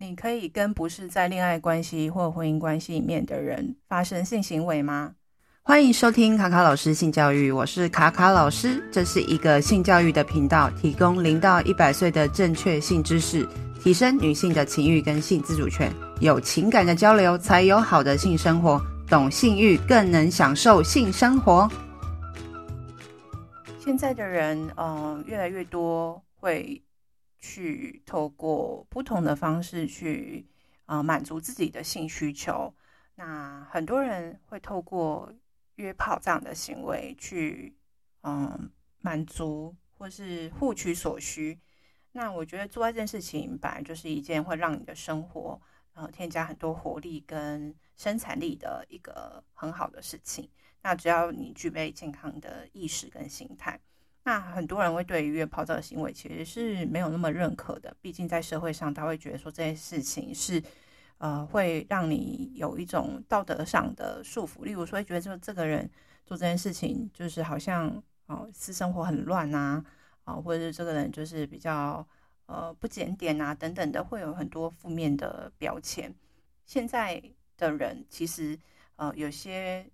你可以跟不是在恋爱关系或婚姻关系里面的人发生性行为吗？欢迎收听卡卡老师性教育，我是卡卡老师，这是一个性教育的频道，提供零到一百岁的正确性知识，提升女性的情欲跟性自主权。有情感的交流，才有好的性生活。懂性欲，更能享受性生活。现在的人，嗯，越来越多会。去透过不同的方式去啊、呃、满足自己的性需求。那很多人会透过约炮这样的行为去嗯、满足或是获取所需。那我觉得做这件事情本来就是一件会让你的生活呃添加很多活力跟生产力的一个很好的事情。那只要你具备健康的意识跟心态。那很多人会对于约炮这个行为其实是没有那么认可的，毕竟在社会上他会觉得说这件事情是，呃，会让你有一种道德上的束缚，例如说会觉得说这个人做这件事情就是好像哦私生活很乱啊，啊，或者是这个人就是比较呃不检点啊等等的，会有很多负面的标签。现在的人其实呃有些。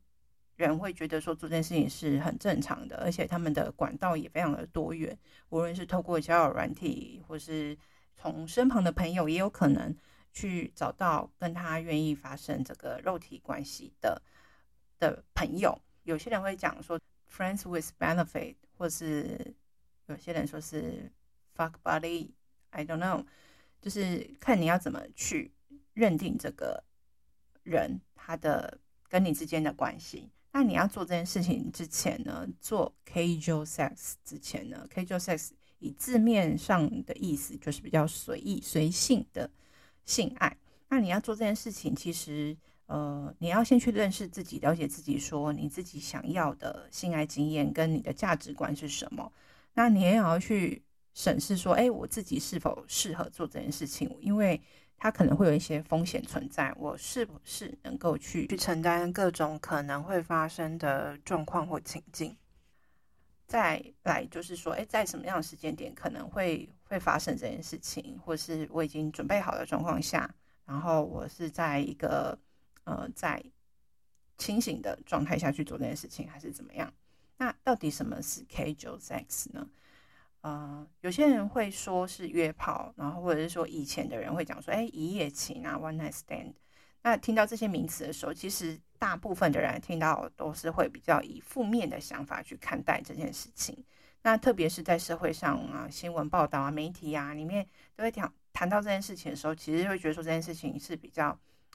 人会觉得说做这件事情是很正常的，而且他们的管道也非常的多元，无论是透过交友软体，或是从身旁的朋友，也有可能去找到跟他愿意发生这个肉体关系的的朋友。有些人会讲说 friends with benefit，或是有些人说是 fuck buddy，I don't know，就是看你要怎么去认定这个人他的跟你之间的关系。那你要做这件事情之前呢，做 casual sex 之前呢，casual sex 以字面上的意思就是比较随意、随性的性爱。那你要做这件事情，其实呃，你要先去认识自己，了解自己，说你自己想要的性爱经验跟你的价值观是什么。那你也要去审视说，哎，我自己是否适合做这件事情？因为它可能会有一些风险存在，我是不是能够去去承担各种可能会发生的状况或情境？再来就是说，哎，在什么样的时间点可能会会发生这件事情，或是我已经准备好的状况下，然后我是在一个呃在清醒的状态下去做这件事情，还是怎么样？那到底什么是 casual sex 呢？呃，有些人会说是约炮，然后或者是说以前的人会讲说，哎，一夜情啊，one night stand。那听到这些名词的时候，其实大部分的人听到都是会比较以负面的想法去看待这件事情。那特别是在社会上啊，新闻报道啊，媒体啊里面都会讲谈到这件事情的时候，其实会觉得说这件事情是比较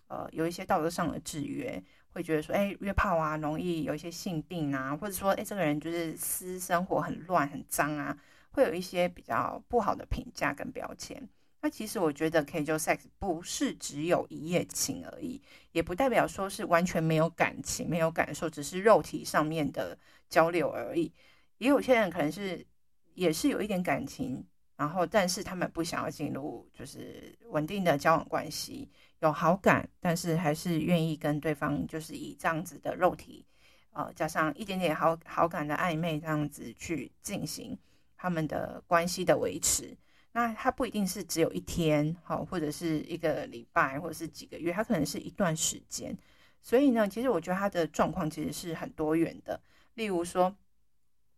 呃有一些道德上的制约，会觉得说，哎，约炮啊，容易有一些性病啊，或者说，哎，这个人就是私生活很乱很脏啊。会有一些比较不好的评价跟标签。那其实我觉得 casual sex 不是只有一夜情而已，也不代表说是完全没有感情、没有感受，只是肉体上面的交流而已。也有些人可能是也是有一点感情，然后但是他们不想要进入就是稳定的交往关系，有好感，但是还是愿意跟对方就是以这样子的肉体，呃，加上一点点好好感的暧昧这样子去进行。他们的关系的维持，那他不一定是只有一天，好，或者是一个礼拜，或者是几个月，他可能是一段时间。所以呢，其实我觉得他的状况其实是很多元的。例如说，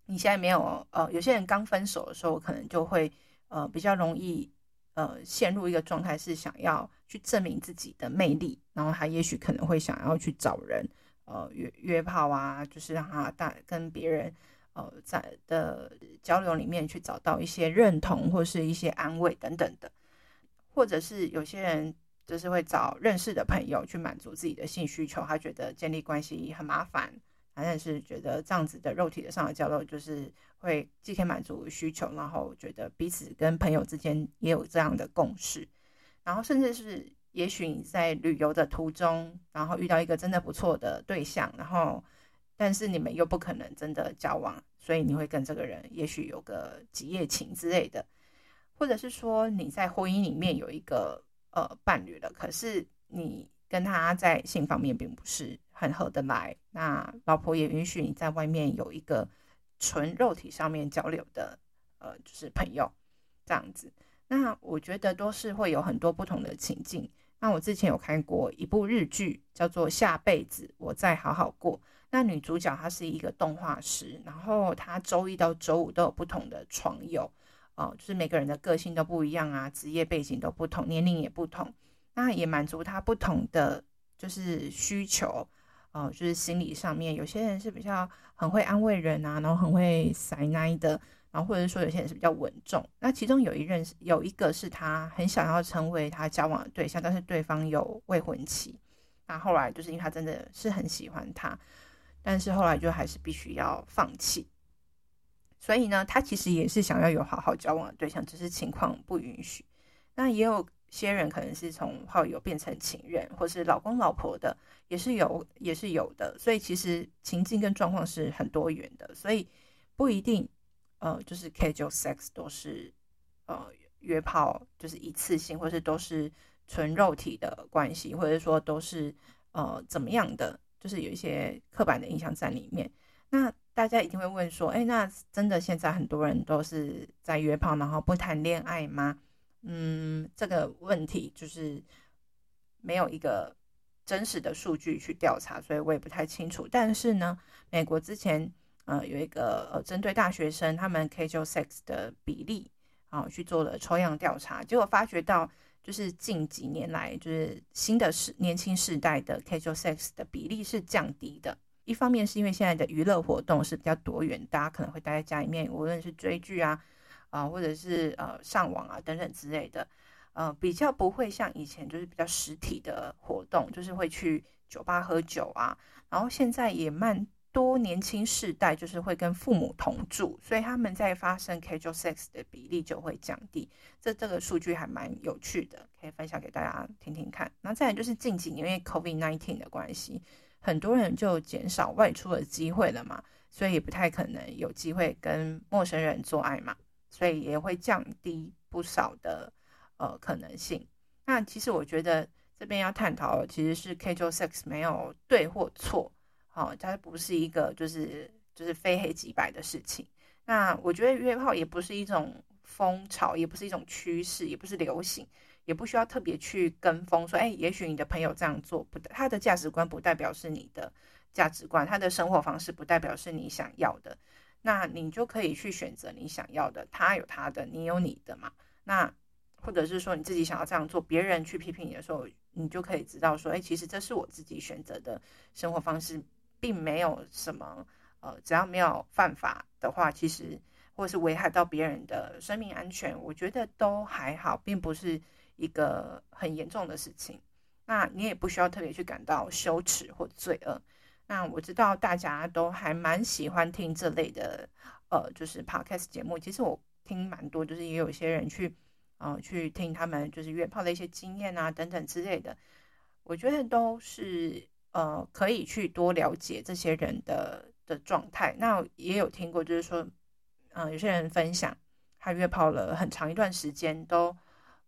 你现在没有，呃，有些人刚分手的时候，可能就会，呃，比较容易，呃，陷入一个状态，是想要去证明自己的魅力，然后他也许可能会想要去找人，呃，约约炮啊，就是让他大跟别人。呃，在的交流里面去找到一些认同或是一些安慰等等的，或者是有些人就是会找认识的朋友去满足自己的性需求，他觉得建立关系很麻烦，反正是觉得这样子的肉体的上的交流就是会既可以满足需求，然后觉得彼此跟朋友之间也有这样的共识，然后甚至是也许你在旅游的途中，然后遇到一个真的不错的对象，然后。但是你们又不可能真的交往，所以你会跟这个人也许有个几夜情之类的，或者是说你在婚姻里面有一个呃伴侣了，可是你跟他在性方面并不是很合得来，那老婆也允许你在外面有一个纯肉体上面交流的呃就是朋友这样子，那我觉得都是会有很多不同的情境。那我之前有看过一部日剧，叫做《下辈子我再好好过》。那女主角她是一个动画师，然后她周一到周五都有不同的床友，哦，就是每个人的个性都不一样啊，职业背景都不同，年龄也不同，那也满足她不同的就是需求，哦，就是心理上面，有些人是比较很会安慰人啊，然后很会塞奶的。然后或者说有些人是比较稳重，那其中有一任有一个是他很想要成为他交往的对象，但是对方有未婚妻，那后来就是因为他真的是很喜欢他，但是后来就还是必须要放弃。所以呢，他其实也是想要有好好交往的对象，只是情况不允许。那也有些人可能是从好友变成情人，或是老公老婆的，也是有也是有的。所以其实情境跟状况是很多元的，所以不一定。呃，就是 casual sex 都是呃约炮，就是一次性，或是都是纯肉体的关系，或者说都是呃怎么样的，就是有一些刻板的印象在里面。那大家一定会问说，哎，那真的现在很多人都是在约炮，然后不谈恋爱吗？嗯，这个问题就是没有一个真实的数据去调查，所以我也不太清楚。但是呢，美国之前。呃，有一个呃，针对大学生他们 casual sex 的比例啊，去做了抽样调查，结果发觉到，就是近几年来，就是新的世年轻世代的 casual sex 的比例是降低的。一方面是因为现在的娱乐活动是比较多元，大家可能会待在家里面，无论是追剧啊，啊，或者是呃上网啊等等之类的，呃，比较不会像以前就是比较实体的活动，就是会去酒吧喝酒啊，然后现在也慢。多年轻世代就是会跟父母同住，所以他们在发生 casual sex 的比例就会降低。这这个数据还蛮有趣的，可以分享给大家听听看。那再来就是近几年因为 COVID-19 的关系，很多人就减少外出的机会了嘛，所以也不太可能有机会跟陌生人做爱嘛，所以也会降低不少的呃可能性。那其实我觉得这边要探讨的其实是 casual sex 没有对或错。好，它不是一个就是就是非黑即白的事情。那我觉得约炮也不是一种风潮，也不是一种趋势，也不是流行，也不需要特别去跟风说，哎，也许你的朋友这样做，不，他的价值观不代表是你的价值观，他的生活方式不代表是你想要的。那你就可以去选择你想要的，他有他的，你有你的嘛。那或者是说你自己想要这样做，别人去批评你的时候，你就可以知道说，哎，其实这是我自己选择的生活方式。并没有什么，呃，只要没有犯法的话，其实或是危害到别人的生命安全，我觉得都还好，并不是一个很严重的事情。那你也不需要特别去感到羞耻或罪恶。那我知道大家都还蛮喜欢听这类的，呃，就是 podcast 节目。其实我听蛮多，就是也有些人去，呃，去听他们就是约炮的一些经验啊等等之类的。我觉得都是。呃，可以去多了解这些人的的状态。那也有听过，就是说，嗯、有些人分享他约炮了很长一段时间都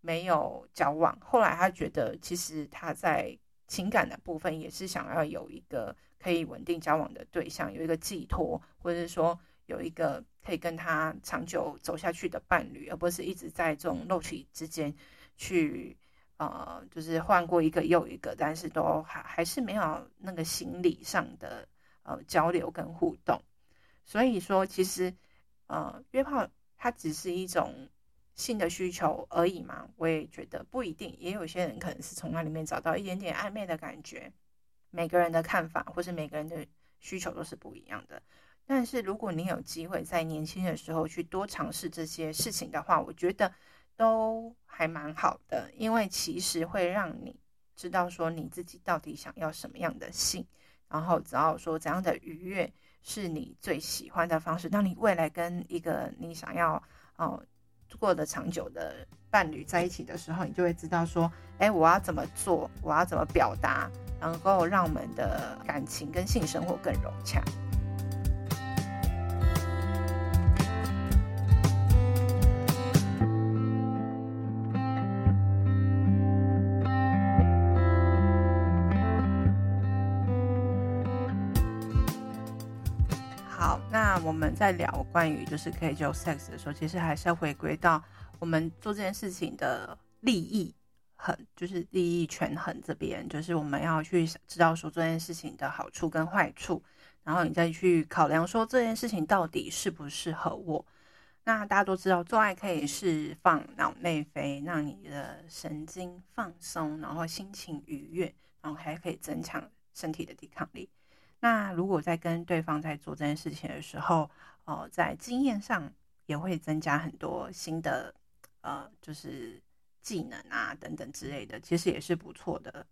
没有交往，后来他觉得其实他在情感的部分也是想要有一个可以稳定交往的对象，有一个寄托，或者是说有一个可以跟他长久走下去的伴侣，而不是一直在这种肉体之间去。呃，就是换过一个又一个，但是都还还是没有那个心理上的呃交流跟互动。所以说，其实呃约炮它只是一种性的需求而已嘛。我也觉得不一定，也有些人可能是从那里面找到一点点暧昧的感觉。每个人的看法或是每个人的需求都是不一样的。但是如果你有机会在年轻的时候去多尝试这些事情的话，我觉得。都还蛮好的，因为其实会让你知道说你自己到底想要什么样的性，然后只要说怎样的愉悦是你最喜欢的方式。当你未来跟一个你想要哦过得长久的伴侣在一起的时候，你就会知道说，哎，我要怎么做，我要怎么表达，能够让我们的感情跟性生活更融洽。那我们在聊关于就是可以做 sex 的时候，其实还是要回归到我们做这件事情的利益很，就是利益权衡这边，就是我们要去知道说这件事情的好处跟坏处，然后你再去考量说这件事情到底适不适合我。那大家都知道，做爱可以释放脑内啡，让你的神经放松，然后心情愉悦，然后还可以增强身体的抵抗力。那如果在跟对方在做这件事情的时候，哦，在经验上也会增加很多新的。呃，就是技能啊等等之类的，其实也是不错的。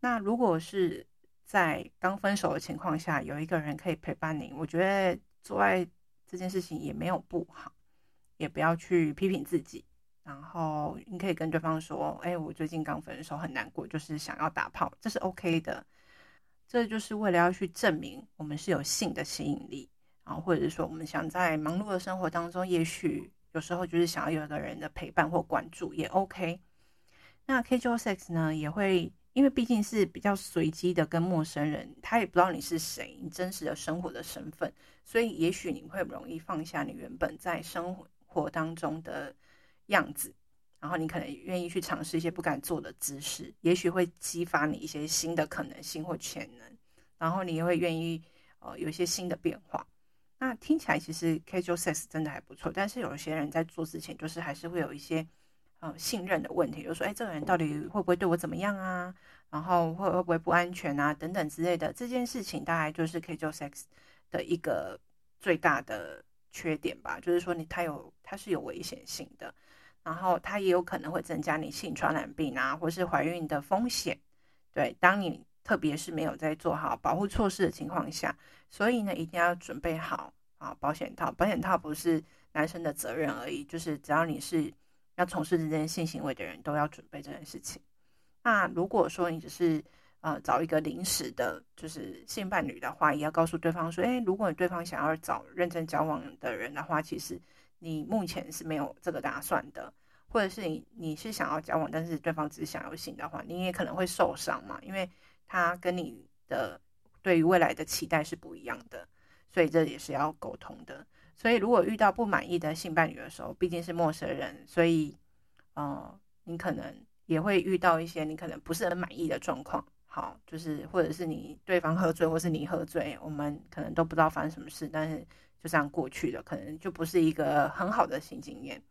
那如果是在刚分手的情况下，有一个人可以陪伴你，我觉得做爱这件事情也没有不好，也不要去批评自己。然后你可以跟对方说：“哎，我最近刚分手，很难过，就是想要打炮，这是 OK 的。”这就是为了要去证明我们是有性的吸引力，然后或者是说我们想在忙碌的生活当中，也许。有时候就是想要有一个人的陪伴或关注也 OK。那 Casual Sex 呢，也会因为毕竟是比较随机的跟陌生人，他也不知道你是谁，你真实的生活的身份，所以也许你会容易放下你原本在生活当中的样子，然后你可能愿意去尝试一些不敢做的姿势，也许会激发你一些新的可能性或潜能，然后你也会愿意呃有一些新的变化。那听起来其实 casual sex 真的还不错，但是有些人在做之前，就是还是会有一些呃信任的问题，就说，哎，这个人到底会不会对我怎么样啊？然后会会不会不安全啊？等等之类的，这件事情大概就是 casual sex 的一个最大的缺点吧，就是说你它有它是有危险性的，然后它也有可能会增加你性传染病啊，或是怀孕的风险。对，当你特别是没有在做好保护措施的情况下。所以呢，一定要准备好啊，保险套。保险套不是男生的责任而已，就是只要你是要从事这件性行为的人，都要准备这件事情。那如果说你只是呃找一个临时的，就是性伴侣的话，也要告诉对方说，诶，如果你对方想要找认真交往的人的话，其实你目前是没有这个打算的，或者是你你是想要交往，但是对方只是想要性的话，你也可能会受伤嘛，因为他跟你的。对于未来的期待是不一样的，所以这也是要沟通的。所以如果遇到不满意的性伴侣的时候，毕竟是陌生人，所以，呃，你可能也会遇到一些你可能不是很满意的状况。好，就是或者是你对方喝醉，或是你喝醉，我们可能都不知道发生什么事，但是就这样过去了，可能就不是一个很好的性经验。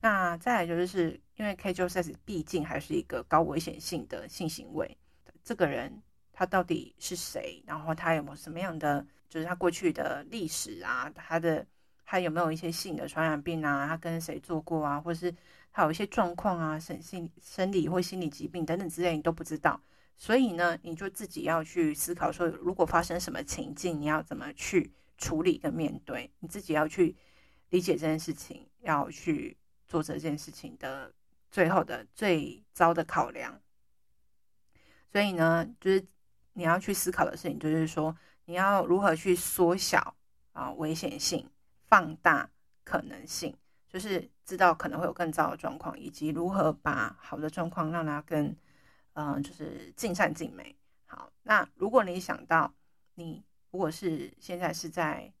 那再来就是，因为 casual sex 毕竟还是一个高危险性的性行为，这个人。他到底是谁？然后他有没有什么样的，就是他过去的历史啊？他的他有没有一些性的传染病啊？他跟谁做过啊？或是他有一些状况啊，生性生理或心理疾病等等之类，你都不知道。所以呢，你就自己要去思考说，如果发生什么情境，你要怎么去处理跟面对？你自己要去理解这件事情，要去做这件事情的最后的最糟的考量。所以呢，就是。你要去思考的事情，就是说你要如何去缩小啊危险性，放大可能性，就是知道可能会有更糟的状况，以及如何把好的状况让它更，嗯、就是尽善尽美。好，那如果你想到你如果是现在是在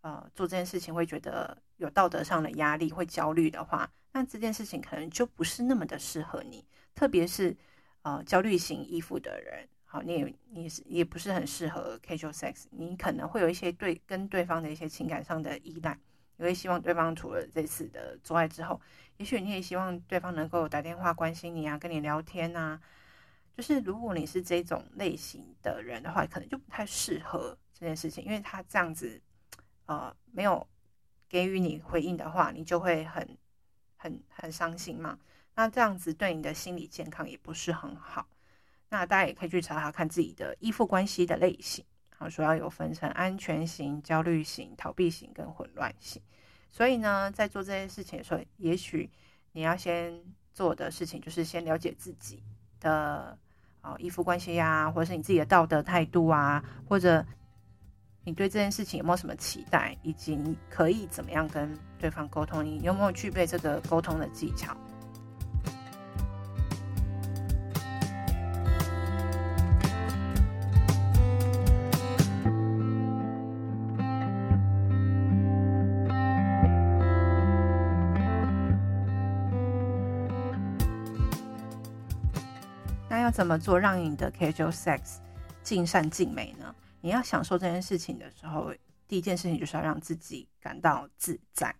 呃做这件事情，会觉得有道德上的压力，会焦虑的话，那这件事情可能就不是那么的适合你，特别是呃焦虑型依附的人。好，你也你是也不是很适合 casual sex，你可能会有一些对跟对方的一些情感上的依赖，你会希望对方除了这次的做爱之后，也许你也希望对方能够打电话关心你啊，跟你聊天啊。就是如果你是这种类型的人的话，可能就不太适合这件事情，因为他这样子呃没有给予你回应的话，你就会很很很伤心嘛。那这样子对你的心理健康也不是很好。那大家也可以去查查看自己的依附关系的类型，好，主要有分成安全型、焦虑型、逃避型跟混乱型。所以呢，在做这件事情的时候，也许你要先做的事情就是先了解自己的啊依附关系呀，或者是你自己的道德态度啊，或者你对这件事情有没有什么期待以及你可以怎么样跟对方沟通？你有没有具备这个沟通的技巧？那要怎么做让你的 casual sex 尽善尽美呢？你要享受这件事情的时候，第一件事情就是要让自己感到自在。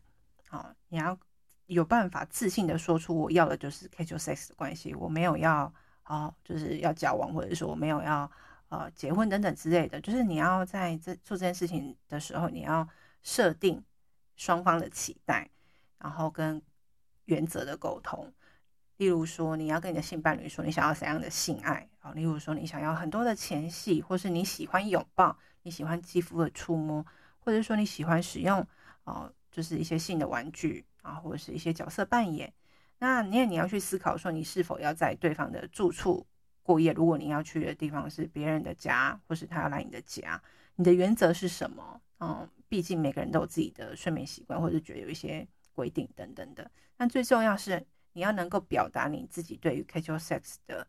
好，你要有办法自信的说出我要的就是 casual sex 的关系，我没有要啊，就是要交往，或者说我没有要呃结婚等等之类的。就是你要在这做这件事情的时候，你要设定双方的期待，然后跟原则的沟通。例如说，你要跟你的性伴侣说你想要怎样的性爱例如说，你想要很多的前戏，或是你喜欢拥抱，你喜欢肌肤的触摸，或者说你喜欢使用哦。就是一些性的玩具啊，或者是一些角色扮演。那你也你要去思考说，你是否要在对方的住处过夜？如果你要去的地方是别人的家，或是他要来你的家，你的原则是什么？嗯，毕竟每个人都有自己的睡眠习惯，或者觉得有一些规定等等的。但最重要是你要能够表达你自己对于 casual sex 的，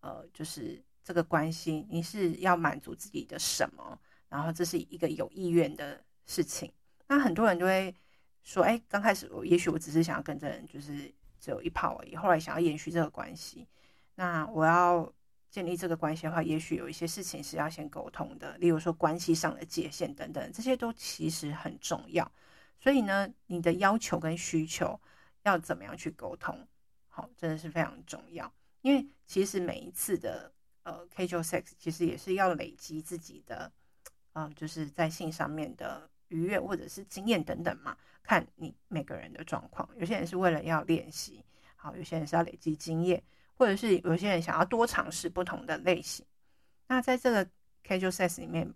呃，就是这个关系，你是要满足自己的什么？然后这是一个有意愿的事情。那很多人就会。说，哎，刚开始我也许我只是想要跟这人就是只有一炮而已，后来想要延续这个关系，那我要建立这个关系的话，也许有一些事情是要先沟通的，例如说关系上的界限等等，这些都其实很重要。所以呢，你的要求跟需求要怎么样去沟通，好，真的是非常重要。因为其实每一次的呃 casual sex 其实也是要累积自己的，呃，就是在性上面的愉悦或者是经验等等嘛。看你每个人的状况，有些人是为了要练习，好，有些人是要累积经验，或者是有些人想要多尝试不同的类型。那在这个 casual sex 里面，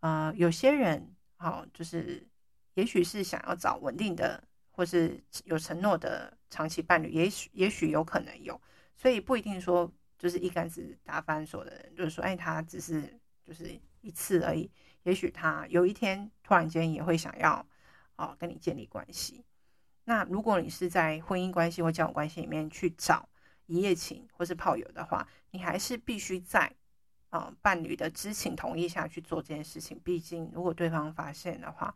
呃，有些人好，就是也许是想要找稳定的，或是有承诺的长期伴侣，也许也许有可能有，所以不一定说就是一竿子打翻所有的人，就是说，哎，他只是就是一次而已，也许他有一天突然间也会想要。啊，跟你建立关系。那如果你是在婚姻关系或交往关系里面去找一夜情或是炮友的话，你还是必须在啊伴侣的知情同意下去做这件事情。毕竟，如果对方发现的话，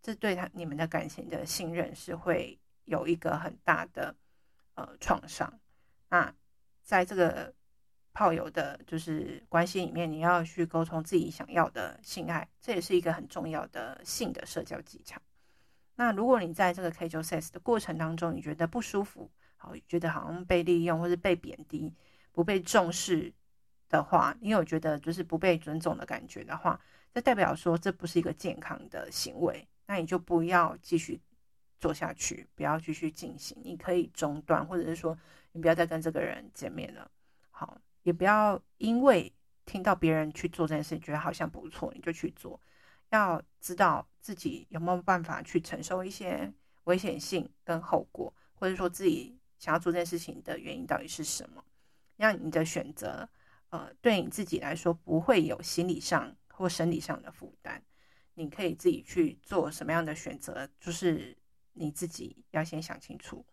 这对他你们的感情的信任是会有一个很大的呃创伤。那在这个炮友的就是关系里面，你要去沟通自己想要的性爱，这也是一个很重要的性的社交技巧。那如果你在这个 casual sex 的过程当中，你觉得不舒服，好，觉得好像被利用或是被贬低、不被重视的话，你有觉得就是不被尊重的感觉的话，这代表说这不是一个健康的行为，那你就不要继续做下去，不要继续进行，你可以中断，或者是说你不要再跟这个人见面了，好，也不要因为听到别人去做这件事，觉得好像不错，你就去做。要知道自己有没有办法去承受一些危险性跟后果，或者说自己想要做这件事情的原因到底是什么，让你的选择，呃，对你自己来说不会有心理上或生理上的负担。你可以自己去做什么样的选择，就是你自己要先想清楚。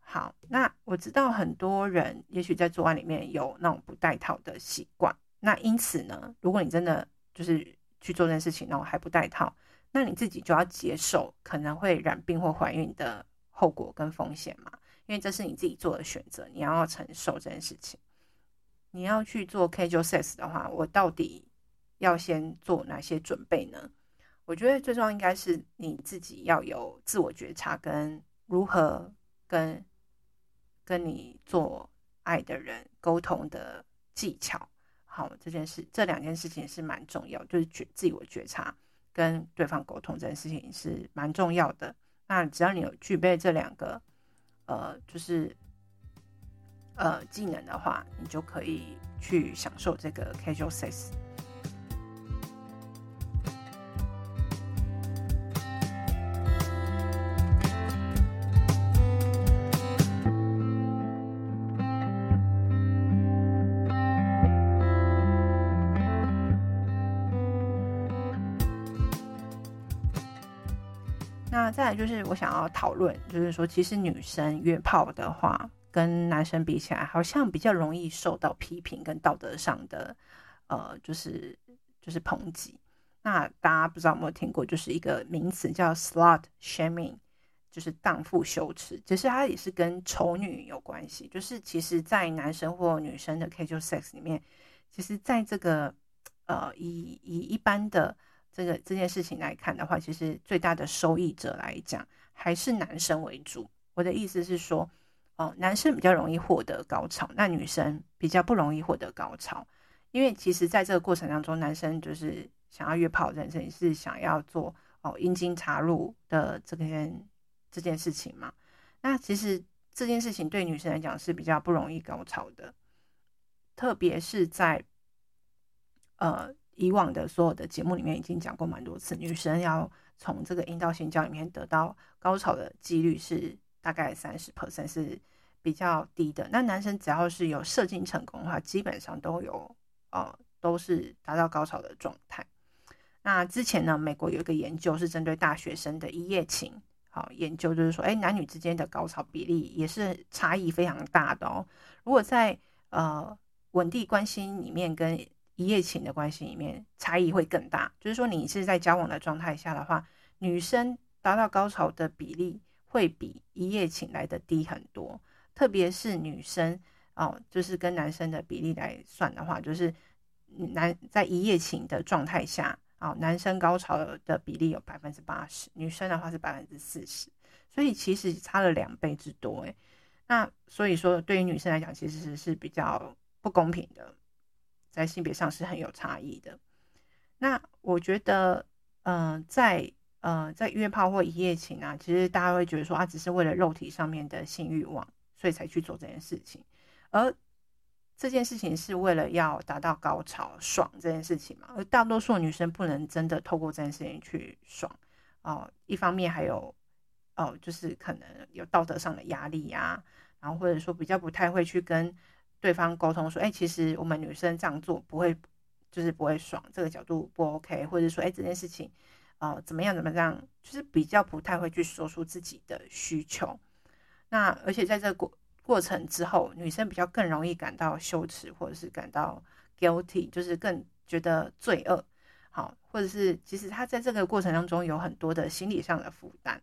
好，那我知道很多人也许在做案里面有那种不戴套的习惯，那因此呢，如果你真的就是。去做这件事情，然后还不戴套，那你自己就要接受可能会染病或怀孕的后果跟风险嘛？因为这是你自己做的选择，你要承受这件事情。你要去做 casual sex 的话，我到底要先做哪些准备呢？我觉得最重要应该是你自己要有自我觉察，跟如何跟跟你做爱的人沟通的技巧。好，这件事，这两件事情是蛮重要，就是觉自我觉察跟对方沟通这件事情是蛮重要的。那只要你有具备这两个，呃，就是呃技能的话，你就可以去享受这个 casual sex。那再来就是我想要讨论，就是说，其实女生约炮的话，跟男生比起来，好像比较容易受到批评跟道德上的，呃，就是就是抨击。那大家不知道有没有听过，就是一个名词叫 slut shaming，就是荡妇羞耻，其实它也是跟丑女有关系。就是其实，在男生或女生的 casual sex 里面，其实在这个呃以以一般的这个这件事情来看的话，其实最大的受益者来讲还是男生为主。我的意思是说，哦、男生比较容易获得高潮，那女生比较不容易获得高潮，因为其实在这个过程当中，男生就是想要约炮这件事情，是想要做哦阴茎插入的这件这件事情嘛。那其实这件事情对女生来讲是比较不容易高潮的，特别是在呃以往的所有的节目里面已经讲过蛮多次，女生要从这个阴道性交里面得到高潮的几率是。大概三十 percent 是比较低的。那男生只要是有射精成功的话，基本上都有呃都是达到高潮的状态。那之前呢，美国有一个研究是针对大学生的一夜情，好研究就是说，哎，男女之间的高潮比例也是差异非常大的哦。如果在呃稳定关系里面跟一夜情的关系里面，差异会更大。就是说，你是在交往的状态下的话，女生达到高潮的比例。会比一夜情来的低很多，特别是女生哦，就是跟男生的比例来算的话，就是男在一夜情的状态下啊，男生高潮的比例有百分之八十，女生的话是百分之四十，所以其实差了两倍之多诶。那所以说，对于女生来讲，其实是比较不公平的，在性别上是很有差异的。那我觉得，嗯，在呃，在约炮或一夜情啊，其实大家会觉得说啊，只是为了肉体上面的性欲望，所以才去做这件事情。而这件事情是为了要达到高潮、爽这件事情嘛。而大多数女生不能真的透过这件事情去爽哦。一方面还有哦，就是可能有道德上的压力呀，然后或者说比较不太会去跟对方沟通说，哎，其实我们女生这样做不会，就是不会爽，这个角度不 OK，或者说，哎，这件事情。哦，怎么样？怎么样？就是比较不太会去说出自己的需求。那而且在这过过程之后，女生比较更容易感到羞耻，或者是感到 guilty，就是更觉得罪恶。好，或者是其实她在这个过程当中有很多的心理上的负担。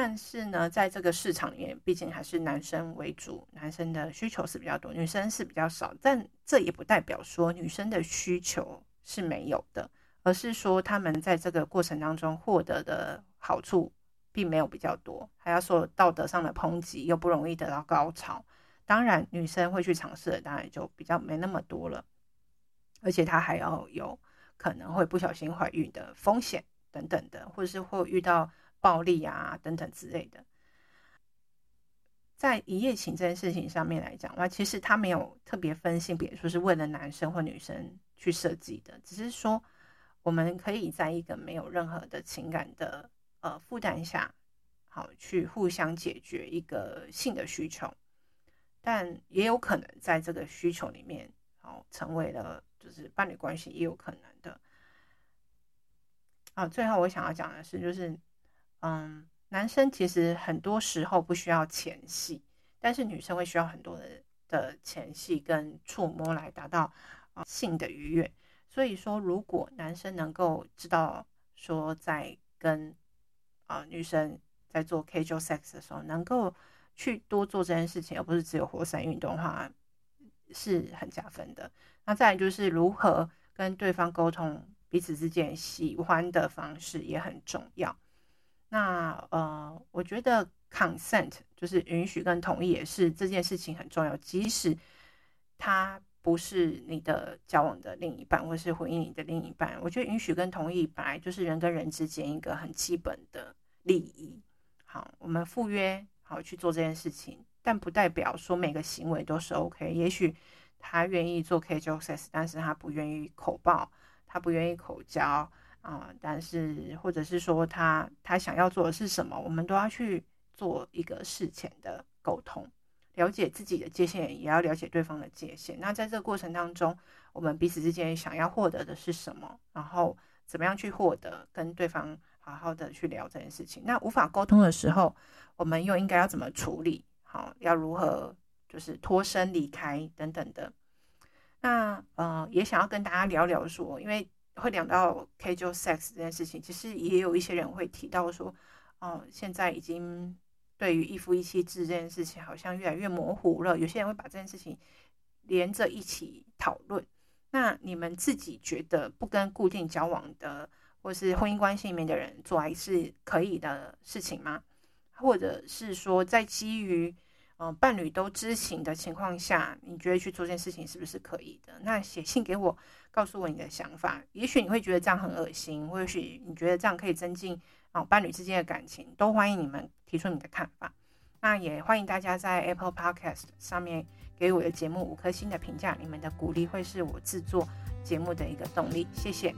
但是呢，在这个市场里面，毕竟还是男生为主，男生的需求是比较多，女生是比较少。但这也不代表说女生的需求是没有的。而是说，他们在这个过程当中获得的好处并没有比较多，还要说道德上的抨击，又不容易得到高潮。当然，女生会去尝试的，当然就比较没那么多了。而且，她还要有可能会不小心怀孕的风险等等的，或者是会遇到暴力啊等等之类的。在一夜情这件事情上面来讲，那其实他没有特别分性别，说是为了男生或女生去设计的，只是说。我们可以在一个没有任何的情感的呃负担下，好去互相解决一个性的需求，但也有可能在这个需求里面，好成为了就是伴侣关系也有可能的。啊，最后我想要讲的是，就是嗯，男生其实很多时候不需要前戏，但是女生会需要很多的的前戏跟触摸来达到啊性的愉悦。所以说，如果男生能够知道说，在跟啊、女生在做 casual sex 的时候，能够去多做这件事情，而不是只有活塞运动的话，是很加分的。那再来就是如何跟对方沟通彼此之间喜欢的方式也很重要。那呃，我觉得 consent 就是允许跟同意也是这件事情很重要，即使他。不是你的交往的另一半，或是婚姻你的另一半。我觉得允许跟同意本来就是人跟人之间一个很基本的利益。好，我们赴约好去做这件事情，但不代表说每个行为都是 OK。也许他愿意做 casual sex，但是他不愿意口爆，他不愿意口交啊、但是或者是说他他想要做的是什么，我们都要去做一个事前的沟通。了解自己的界限，也要了解对方的界限。那在这个过程当中，我们彼此之间想要获得的是什么？然后怎么样去获得？跟对方好好的去聊这件事情。那无法沟通的时候，我们又应该要怎么处理？好，要如何就是脱身离开等等的。那呃，也想要跟大家聊聊说，因为会聊到 casual sex 这件事情，其实也有一些人会提到说，哦，现在已经对于一夫一妻制这件事情好像越来越模糊了。有些人会把这件事情连着一起讨论。那你们自己觉得不跟固定交往的或是婚姻关系里面的人做爱是可以的事情吗？或者是说，在基于嗯伴侣都知情的情况下，你觉得去做这件事情是不是可以的？那写信给我。告诉我你的想法，也许你会觉得这样很恶心，或许你觉得这样可以增进啊伴侣之间的感情，都欢迎你们提出你的看法。那也欢迎大家在 Apple Podcast 上面给我的节目五颗星的评价，你们的鼓励会是我制作节目的一个动力。谢谢。